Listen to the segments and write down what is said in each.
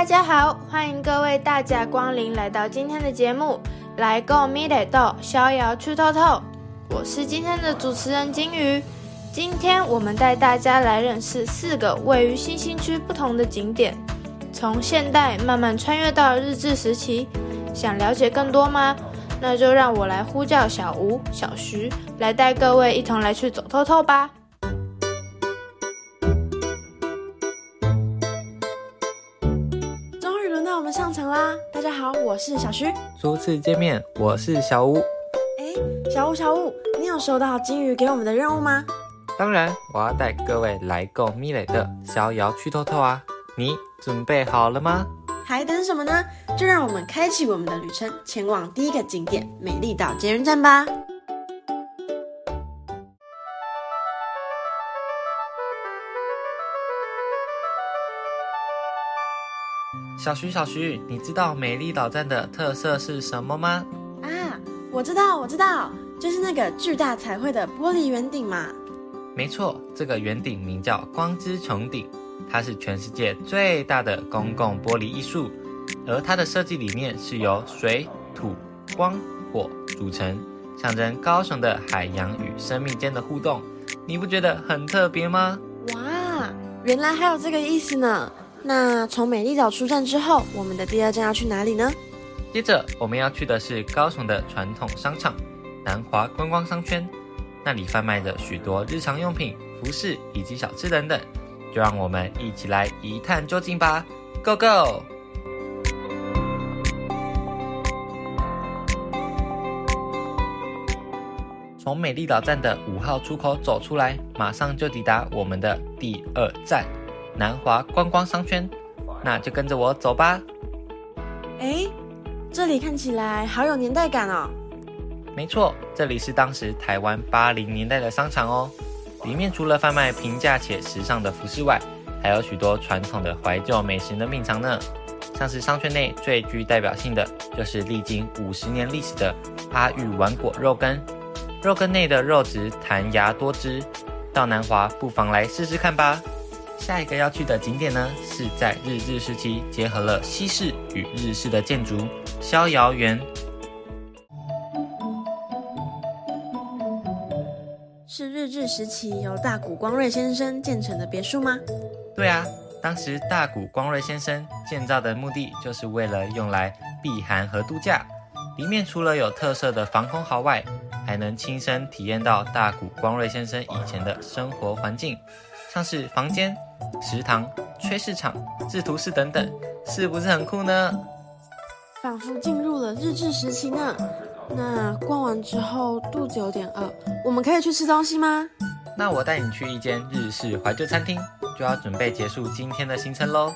大家好，欢迎各位大驾光临来到今天的节目，来够咪得豆逍遥去透透。我是今天的主持人金鱼。今天我们带大家来认识四个位于新兴区不同的景点，从现代慢慢穿越到日治时期。想了解更多吗？那就让我来呼叫小吴、小徐来带各位一同来去走透透吧。我们上场啦！大家好，我是小徐。初次见面，我是小吴。哎，小吴，小吴，你有收到金鱼给我们的任务吗？当然，我要带各位来购米蕾的逍遥去透透啊！你准备好了吗？还等什么呢？就让我们开启我们的旅程，前往第一个景点——美丽岛捷运站吧。小徐，小徐，你知道美丽岛站的特色是什么吗？啊，我知道，我知道，就是那个巨大彩绘的玻璃圆顶嘛。没错，这个圆顶名叫光之穹顶，它是全世界最大的公共玻璃艺术，而它的设计理念是由水、土、光、火组成，象征高雄的海洋与生命间的互动。你不觉得很特别吗？哇，原来还有这个意思呢。那从美丽岛出站之后，我们的第二站要去哪里呢？接着我们要去的是高雄的传统商场南华观光商圈，那里贩卖着许多日常用品、服饰以及小吃等等。就让我们一起来一探究竟吧，Go Go！从美丽岛站的五号出口走出来，马上就抵达我们的第二站。南华观光商圈，那就跟着我走吧。哎，这里看起来好有年代感哦。没错，这里是当时台湾八零年代的商场哦。里面除了贩卖平价且时尚的服饰外，还有许多传统的怀旧美食的品尝呢。像是商圈内最具代表性的，就是历经五十年历史的阿玉丸果肉羹。肉羹内的肉质弹牙多汁，到南华不妨来试试看吧。下一个要去的景点呢，是在日治时期结合了西式与日式的建筑——逍遥园。是日治时期由大谷光瑞先生建成的别墅吗？对啊，当时大谷光瑞先生建造的目的就是为了用来避寒和度假。里面除了有特色的防空壕外，还能亲身体验到大谷光瑞先生以前的生活环境，像是房间。食堂、炊事场、制图室等等，是不是很酷呢？仿佛进入了日治时期呢。那逛完之后肚子有点饿，我们可以去吃东西吗？那我带你去一间日式怀旧餐厅，就要准备结束今天的行程喽。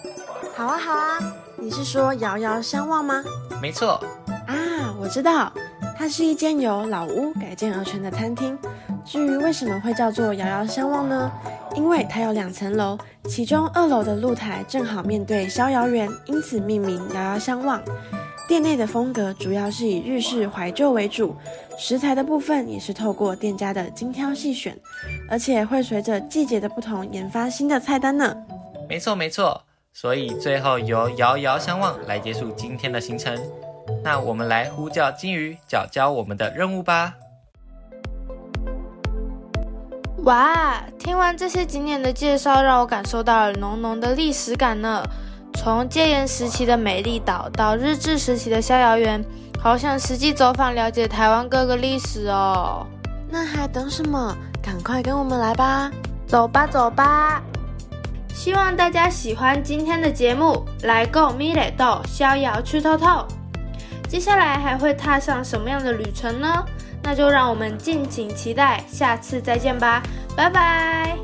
好啊，好啊。你是说遥遥相望吗？没错。啊，我知道，它是一间由老屋改建而成的餐厅。至于为什么会叫做遥遥相望呢？因为它有两层楼，其中二楼的露台正好面对逍遥园，因此命名遥遥相望。店内的风格主要是以日式怀旧为主，食材的部分也是透过店家的精挑细选，而且会随着季节的不同研发新的菜单呢。没错没错，所以最后由遥遥相望来结束今天的行程。那我们来呼叫金鱼，教教我们的任务吧。哇，听完这些景点的介绍，让我感受到了浓浓的历史感呢。从戒严时期的美丽岛到日治时期的逍遥园，好想实际走访了解台湾各个历史哦。那还等什么？赶快跟我们来吧！走吧，走吧！希望大家喜欢今天的节目，来购米蕾豆逍遥去透透。接下来还会踏上什么样的旅程呢？那就让我们敬请期待，下次再见吧，拜拜。